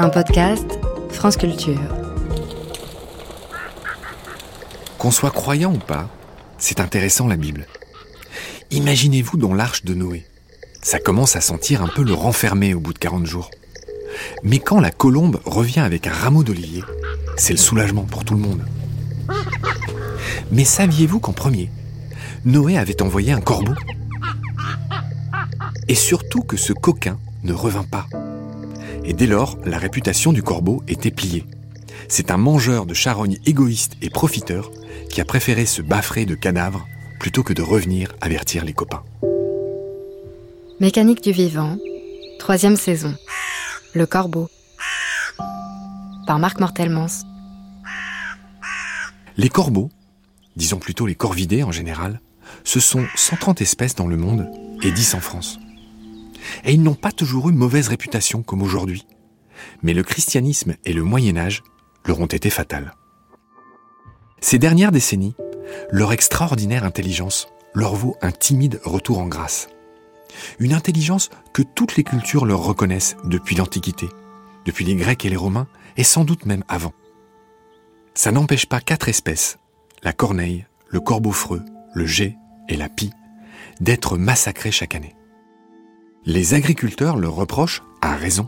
Un podcast France Culture. Qu'on soit croyant ou pas, c'est intéressant la Bible. Imaginez-vous dans l'arche de Noé. Ça commence à sentir un peu le renfermé au bout de 40 jours. Mais quand la colombe revient avec un rameau d'olivier, c'est le soulagement pour tout le monde. Mais saviez-vous qu'en premier, Noé avait envoyé un corbeau? Et surtout que ce coquin ne revint pas. Et dès lors, la réputation du corbeau était pliée. C'est un mangeur de charognes égoïste et profiteur qui a préféré se baffrer de cadavres plutôt que de revenir avertir les copains. Mécanique du vivant, troisième saison. Le corbeau. Par Marc Mortelmans. Les corbeaux, disons plutôt les corvidés en général, ce sont 130 espèces dans le monde et 10 en France. Et ils n'ont pas toujours eu mauvaise réputation comme aujourd'hui. Mais le christianisme et le Moyen Âge leur ont été fatals. Ces dernières décennies, leur extraordinaire intelligence leur vaut un timide retour en grâce. Une intelligence que toutes les cultures leur reconnaissent depuis l'Antiquité, depuis les Grecs et les Romains, et sans doute même avant. Ça n'empêche pas quatre espèces, la corneille, le corbeau-freux, le jet et la pie, d'être massacrées chaque année. Les agriculteurs leur reprochent, à raison,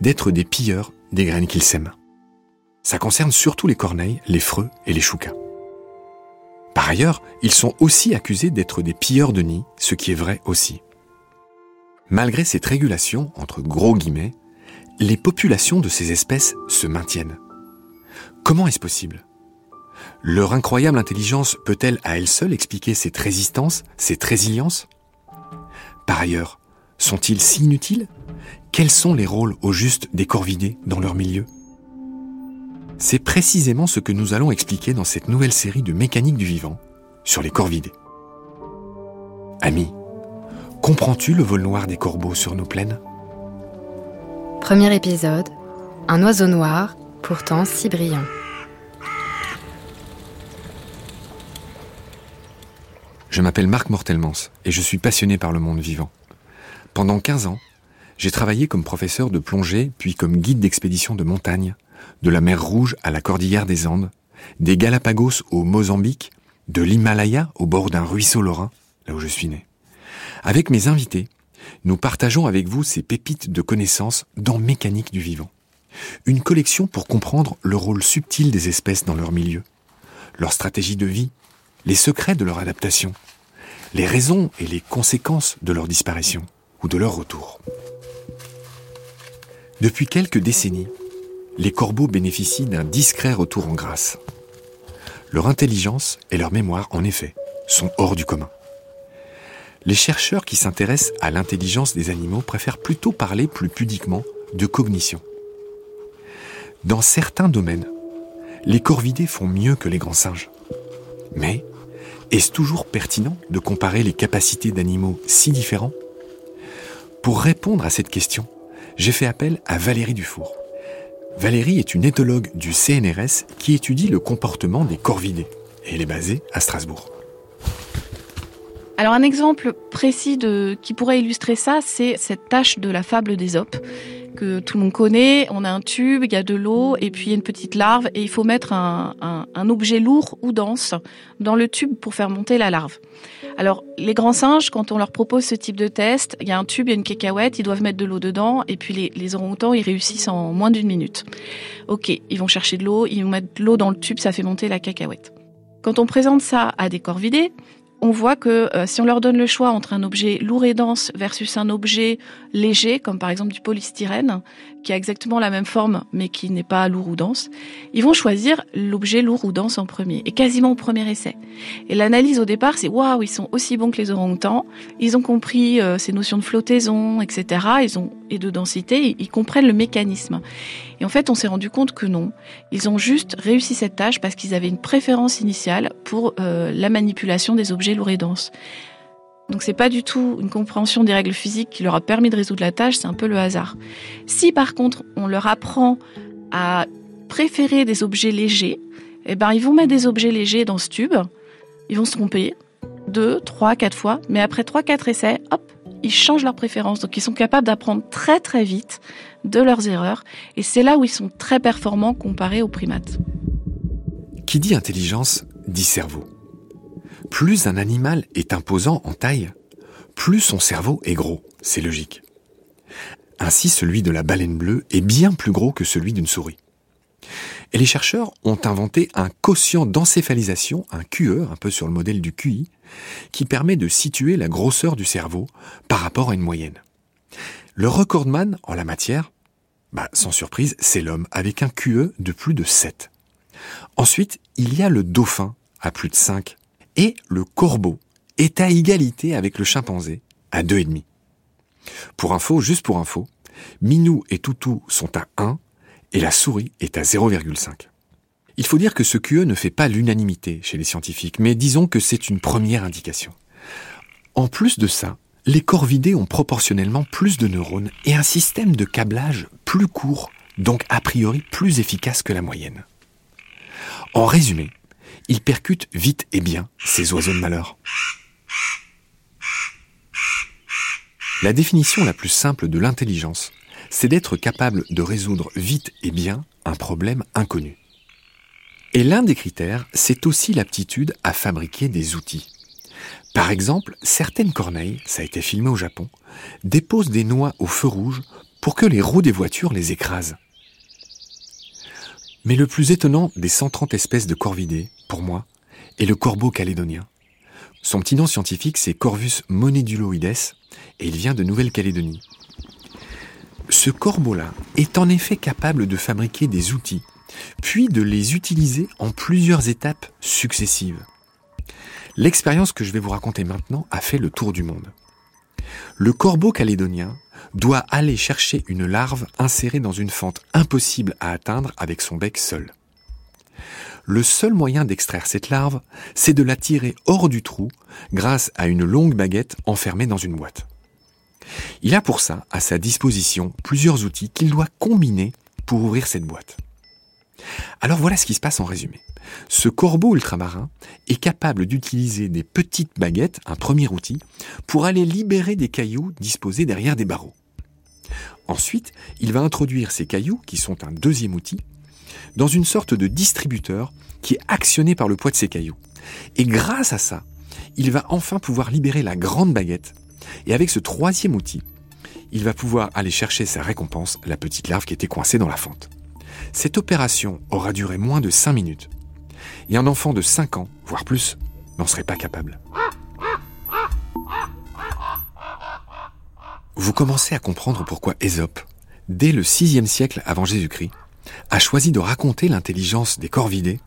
d'être des pilleurs des graines qu'ils sèment. Ça concerne surtout les corneilles, les freux et les choucas. Par ailleurs, ils sont aussi accusés d'être des pilleurs de nids, ce qui est vrai aussi. Malgré cette régulation, entre gros guillemets, les populations de ces espèces se maintiennent. Comment est-ce possible? Leur incroyable intelligence peut-elle à elle seule expliquer cette résistance, cette résilience? Par ailleurs, sont-ils si inutiles? Quels sont les rôles au juste des corvidés dans leur milieu? C'est précisément ce que nous allons expliquer dans cette nouvelle série de mécanique du vivant sur les corvidés. Ami, comprends-tu le vol noir des corbeaux sur nos plaines? Premier épisode. Un oiseau noir, pourtant si brillant. Je m'appelle Marc Mortelmans et je suis passionné par le monde vivant. Pendant 15 ans, j'ai travaillé comme professeur de plongée puis comme guide d'expédition de montagne, de la mer Rouge à la cordillère des Andes, des Galapagos au Mozambique, de l'Himalaya au bord d'un ruisseau lorrain, là où je suis né. Avec mes invités, nous partageons avec vous ces pépites de connaissances dans Mécanique du vivant. Une collection pour comprendre le rôle subtil des espèces dans leur milieu, leur stratégie de vie, les secrets de leur adaptation, les raisons et les conséquences de leur disparition ou de leur retour. Depuis quelques décennies, les corbeaux bénéficient d'un discret retour en grâce. Leur intelligence et leur mémoire, en effet, sont hors du commun. Les chercheurs qui s'intéressent à l'intelligence des animaux préfèrent plutôt parler plus pudiquement de cognition. Dans certains domaines, les corvidés font mieux que les grands singes. Mais est-ce toujours pertinent de comparer les capacités d'animaux si différents Pour répondre à cette question, j'ai fait appel à Valérie Dufour. Valérie est une éthologue du CNRS qui étudie le comportement des corvidés et elle est basée à Strasbourg. Alors un exemple précis qui pourrait illustrer ça, c'est cette tâche de la fable d'Ésope que tout le monde connaît. On a un tube, il y a de l'eau et puis il y a une petite larve et il faut mettre un, objet lourd ou dense dans le tube pour faire monter la larve. Alors les grands singes, quand on leur propose ce type de test, il y a un tube, il y a une cacahuète, ils doivent mettre de l'eau dedans et puis les, les orang-outans, ils réussissent en moins d'une minute. Ok, ils vont chercher de l'eau, ils vont mettre de l'eau dans le tube, ça fait monter la cacahuète. Quand on présente ça à des corvidés, on voit que euh, si on leur donne le choix entre un objet lourd et dense versus un objet léger, comme par exemple du polystyrène, qui a exactement la même forme mais qui n'est pas lourd ou dense, ils vont choisir l'objet lourd ou dense en premier, et quasiment au premier essai. Et l'analyse au départ, c'est waouh, ils sont aussi bons que les orang-outans, ils ont compris euh, ces notions de flottaison, etc. Ils ont et de densité, ils comprennent le mécanisme. Et en fait, on s'est rendu compte que non, ils ont juste réussi cette tâche parce qu'ils avaient une préférence initiale pour euh, la manipulation des objets lourds et denses. Donc c'est pas du tout une compréhension des règles physiques qui leur a permis de résoudre la tâche, c'est un peu le hasard. Si par contre on leur apprend à préférer des objets légers, eh ben ils vont mettre des objets légers dans ce tube, ils vont se tromper deux, trois, quatre fois, mais après trois, quatre essais, hop, ils changent leurs préférences. Donc ils sont capables d'apprendre très très vite de leurs erreurs. Et c'est là où ils sont très performants comparés aux primates. Qui dit intelligence dit cerveau. Plus un animal est imposant en taille, plus son cerveau est gros, c'est logique. Ainsi celui de la baleine bleue est bien plus gros que celui d'une souris. Et les chercheurs ont inventé un quotient d'encéphalisation, un QE, un peu sur le modèle du QI, qui permet de situer la grosseur du cerveau par rapport à une moyenne. Le recordman en la matière, bah, sans surprise, c'est l'homme avec un QE de plus de 7. Ensuite, il y a le dauphin à plus de 5 et le corbeau est à égalité avec le chimpanzé à 2,5. Pour info, juste pour info, Minou et Toutou sont à 1 et la souris est à 0,5. Il faut dire que ce QE ne fait pas l'unanimité chez les scientifiques, mais disons que c'est une première indication. En plus de ça, les corvidés ont proportionnellement plus de neurones et un système de câblage plus court, donc a priori plus efficace que la moyenne. En résumé, ils percutent vite et bien ces oiseaux de malheur. La définition la plus simple de l'intelligence, c'est d'être capable de résoudre vite et bien un problème inconnu. Et l'un des critères, c'est aussi l'aptitude à fabriquer des outils. Par exemple, certaines corneilles, ça a été filmé au Japon, déposent des noix au feu rouge pour que les roues des voitures les écrasent. Mais le plus étonnant des 130 espèces de corvidés, pour moi, est le corbeau calédonien. Son petit nom scientifique, c'est Corvus moneduloides, et il vient de Nouvelle-Calédonie. Ce corbeau-là est en effet capable de fabriquer des outils, puis de les utiliser en plusieurs étapes successives. L'expérience que je vais vous raconter maintenant a fait le tour du monde. Le corbeau calédonien doit aller chercher une larve insérée dans une fente impossible à atteindre avec son bec seul. Le seul moyen d'extraire cette larve, c'est de la tirer hors du trou grâce à une longue baguette enfermée dans une boîte. Il a pour ça à sa disposition plusieurs outils qu'il doit combiner pour ouvrir cette boîte. Alors voilà ce qui se passe en résumé. Ce corbeau ultramarin est capable d'utiliser des petites baguettes, un premier outil, pour aller libérer des cailloux disposés derrière des barreaux. Ensuite, il va introduire ces cailloux, qui sont un deuxième outil, dans une sorte de distributeur qui est actionné par le poids de ces cailloux. Et grâce à ça, il va enfin pouvoir libérer la grande baguette et avec ce troisième outil, il va pouvoir aller chercher sa récompense, la petite larve qui était coincée dans la fente. Cette opération aura duré moins de 5 minutes. Et un enfant de 5 ans, voire plus, n'en serait pas capable. Vous commencez à comprendre pourquoi Ésope, dès le 6e siècle avant Jésus-Christ, a choisi de raconter l'intelligence des corvidés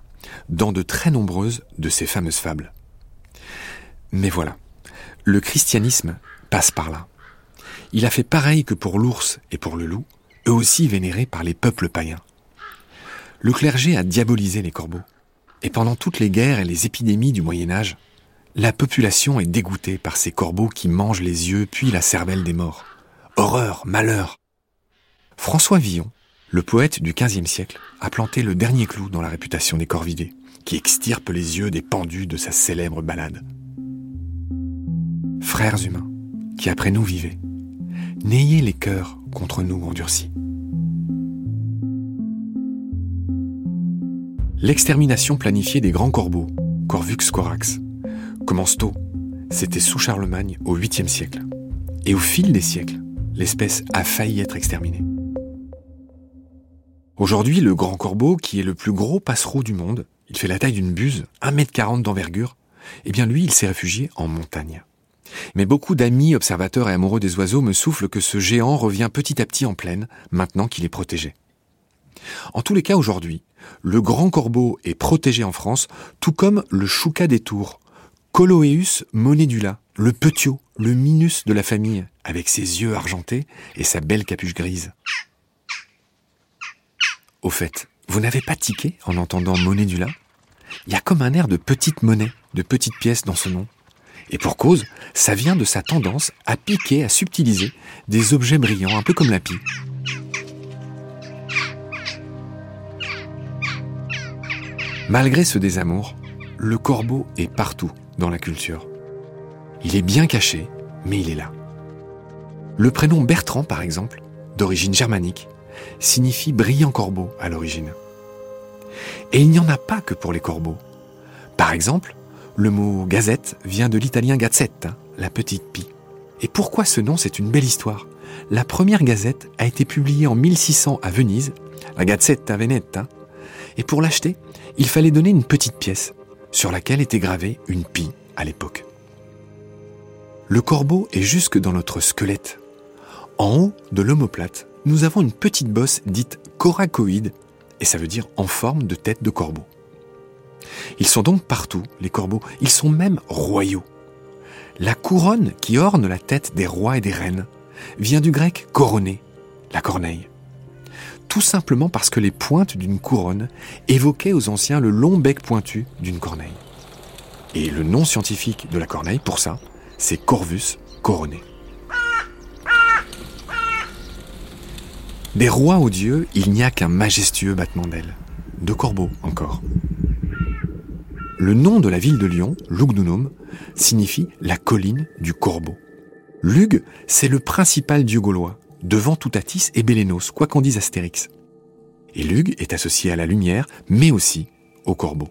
dans de très nombreuses de ses fameuses fables. Mais voilà, le christianisme passe par là. Il a fait pareil que pour l'ours et pour le loup, eux aussi vénérés par les peuples païens. Le clergé a diabolisé les corbeaux. Et pendant toutes les guerres et les épidémies du Moyen Âge, la population est dégoûtée par ces corbeaux qui mangent les yeux puis la cervelle des morts. Horreur, malheur. François Villon, le poète du XVe siècle, a planté le dernier clou dans la réputation des corvidés, qui extirpent les yeux des pendus de sa célèbre ballade. Frères humains, qui après nous vivez. N'ayez les cœurs contre nous endurcis. L'extermination planifiée des grands corbeaux, Corvux corax, commence tôt. C'était sous Charlemagne au 8e siècle. Et au fil des siècles, l'espèce a failli être exterminée. Aujourd'hui, le grand corbeau, qui est le plus gros passereau du monde, il fait la taille d'une buse, 1m40 d'envergure, eh bien lui, il s'est réfugié en montagne. Mais beaucoup d'amis, observateurs et amoureux des oiseaux me soufflent que ce géant revient petit à petit en plaine, maintenant qu'il est protégé. En tous les cas, aujourd'hui, le grand corbeau est protégé en France, tout comme le chouca des tours, Coloeus monedula, le petiot, le minus de la famille, avec ses yeux argentés et sa belle capuche grise. Au fait, vous n'avez pas tiqué en entendant monedula? Il y a comme un air de petite monnaie, de petite pièce dans ce nom. Et pour cause, ça vient de sa tendance à piquer, à subtiliser des objets brillants, un peu comme la pie. Malgré ce désamour, le corbeau est partout dans la culture. Il est bien caché, mais il est là. Le prénom Bertrand, par exemple, d'origine germanique, signifie brillant corbeau à l'origine. Et il n'y en a pas que pour les corbeaux. Par exemple, le mot gazette vient de l'italien gazzetta, la petite pie. Et pourquoi ce nom C'est une belle histoire. La première gazette a été publiée en 1600 à Venise, la Gazzetta Veneta, et pour l'acheter, il fallait donner une petite pièce sur laquelle était gravée une pie à l'époque. Le corbeau est jusque dans notre squelette. En haut de l'omoplate, nous avons une petite bosse dite coracoïde, et ça veut dire en forme de tête de corbeau. Ils sont donc partout, les corbeaux, ils sont même royaux. La couronne qui orne la tête des rois et des reines vient du grec couronner, la corneille. Tout simplement parce que les pointes d'une couronne évoquaient aux anciens le long bec pointu d'une corneille. Et le nom scientifique de la corneille, pour ça, c'est Corvus couronné. Des rois aux dieux, il n'y a qu'un majestueux battement d'ailes. De corbeaux encore. Le nom de la ville de Lyon, Lugdunum, signifie la colline du corbeau. Lug, c'est le principal dieu gaulois, devant Toutatis et Bélénos, quoi qu'en dise Astérix. Et Lug est associé à la lumière, mais aussi au corbeau.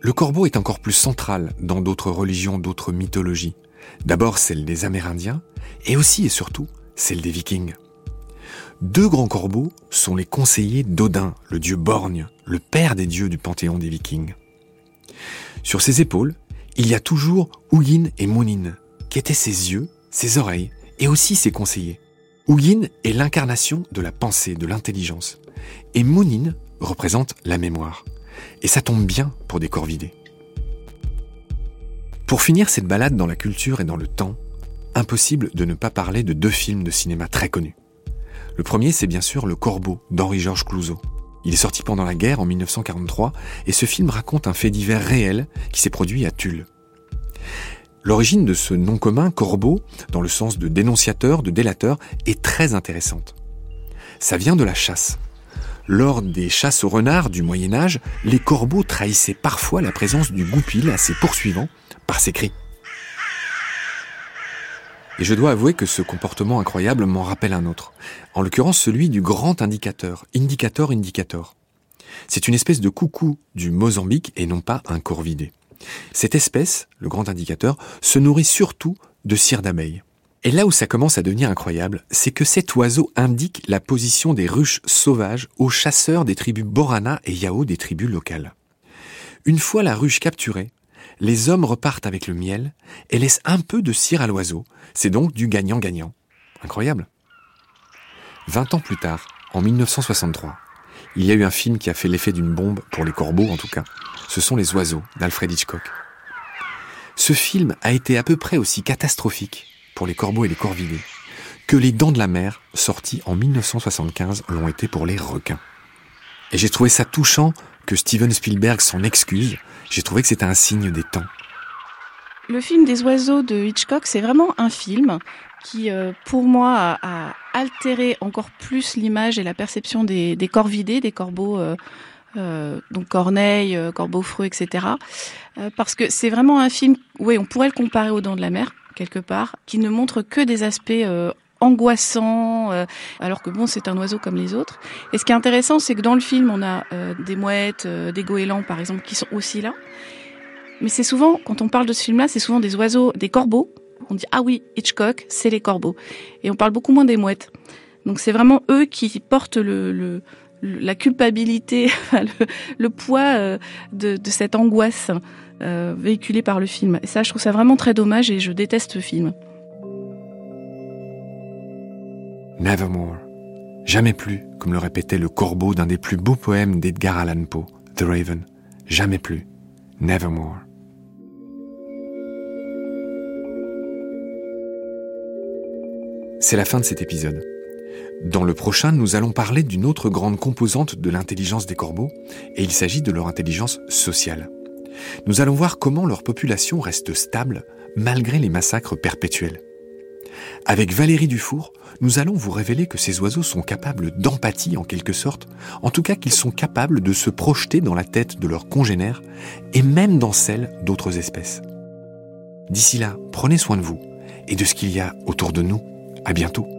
Le corbeau est encore plus central dans d'autres religions, d'autres mythologies. D'abord celle des Amérindiens, et aussi et surtout celle des Vikings. Deux grands corbeaux sont les conseillers d'Odin, le dieu borgne, le père des dieux du panthéon des Vikings. Sur ses épaules, il y a toujours Hugin et Munin, qui étaient ses yeux, ses oreilles et aussi ses conseillers. Hugin est l'incarnation de la pensée, de l'intelligence, et Munin représente la mémoire. Et ça tombe bien pour des corvidés. Pour finir cette balade dans la culture et dans le temps, impossible de ne pas parler de deux films de cinéma très connus. Le premier, c'est bien sûr Le Corbeau d'Henri-Georges Clouzot. Il est sorti pendant la guerre en 1943 et ce film raconte un fait divers réel qui s'est produit à Tulle. L'origine de ce nom commun, corbeau, dans le sens de dénonciateur, de délateur, est très intéressante. Ça vient de la chasse. Lors des chasses aux renards du Moyen Âge, les corbeaux trahissaient parfois la présence du goupil à ses poursuivants par ses cris. Et je dois avouer que ce comportement incroyable m'en rappelle un autre, en l'occurrence celui du grand indicateur, indicator indicator. C'est une espèce de coucou du Mozambique et non pas un corvidé. Cette espèce, le grand indicateur, se nourrit surtout de cire d'abeille. Et là où ça commence à devenir incroyable, c'est que cet oiseau indique la position des ruches sauvages aux chasseurs des tribus Borana et Yao des tribus locales. Une fois la ruche capturée, les hommes repartent avec le miel et laissent un peu de cire à l'oiseau. C'est donc du gagnant-gagnant. Incroyable. Vingt ans plus tard, en 1963, il y a eu un film qui a fait l'effet d'une bombe, pour les corbeaux en tout cas. Ce sont Les Oiseaux d'Alfred Hitchcock. Ce film a été à peu près aussi catastrophique pour les corbeaux et les corvidés que Les Dents de la Mer, sortis en 1975, l'ont été pour les requins. Et j'ai trouvé ça touchant que Steven Spielberg s'en excuse. J'ai trouvé que c'était un signe des temps. Le film des oiseaux de Hitchcock, c'est vraiment un film qui, euh, pour moi, a, altéré encore plus l'image et la perception des, des corvidés, des corbeaux, euh, euh, donc Corneille, Corbeau Freux, etc. parce que c'est vraiment un film, oui, on pourrait le comparer aux Dents de la Mer, quelque part, qui ne montre que des aspects angoissants, alors que bon, c'est un oiseau comme les autres. Et ce qui est intéressant, c'est que dans le film, on a des mouettes, des goélands, par exemple, qui sont aussi là. Mais c'est souvent, quand on parle de ce film-là, c'est souvent des oiseaux, des corbeaux. On dit ah oui, Hitchcock, c'est les corbeaux. Et on parle beaucoup moins des mouettes. Donc c'est vraiment eux qui portent la culpabilité, le, poids euh, de, de, cette angoisse euh, véhiculée par le film. Et ça, je trouve ça vraiment très dommage et je déteste ce film. Nevermore. Jamais plus, comme le répétait le corbeau d'un des plus beaux poèmes d'Edgar Allan Poe, The Raven. Jamais plus. Nevermore. C'est la fin de cet épisode. Dans le prochain, nous allons parler d'une autre grande composante de l'intelligence des corbeaux, et il s'agit de leur intelligence sociale. Nous allons voir comment leur population reste stable malgré les massacres perpétuels. Avec Valérie Dufour, nous allons vous révéler que ces oiseaux sont capables d'empathie en quelque sorte, en tout cas qu'ils sont capables de se projeter dans la tête de leurs congénères et même dans celle d'autres espèces. D'ici là, prenez soin de vous et de ce qu'il y a autour de nous À bientôt.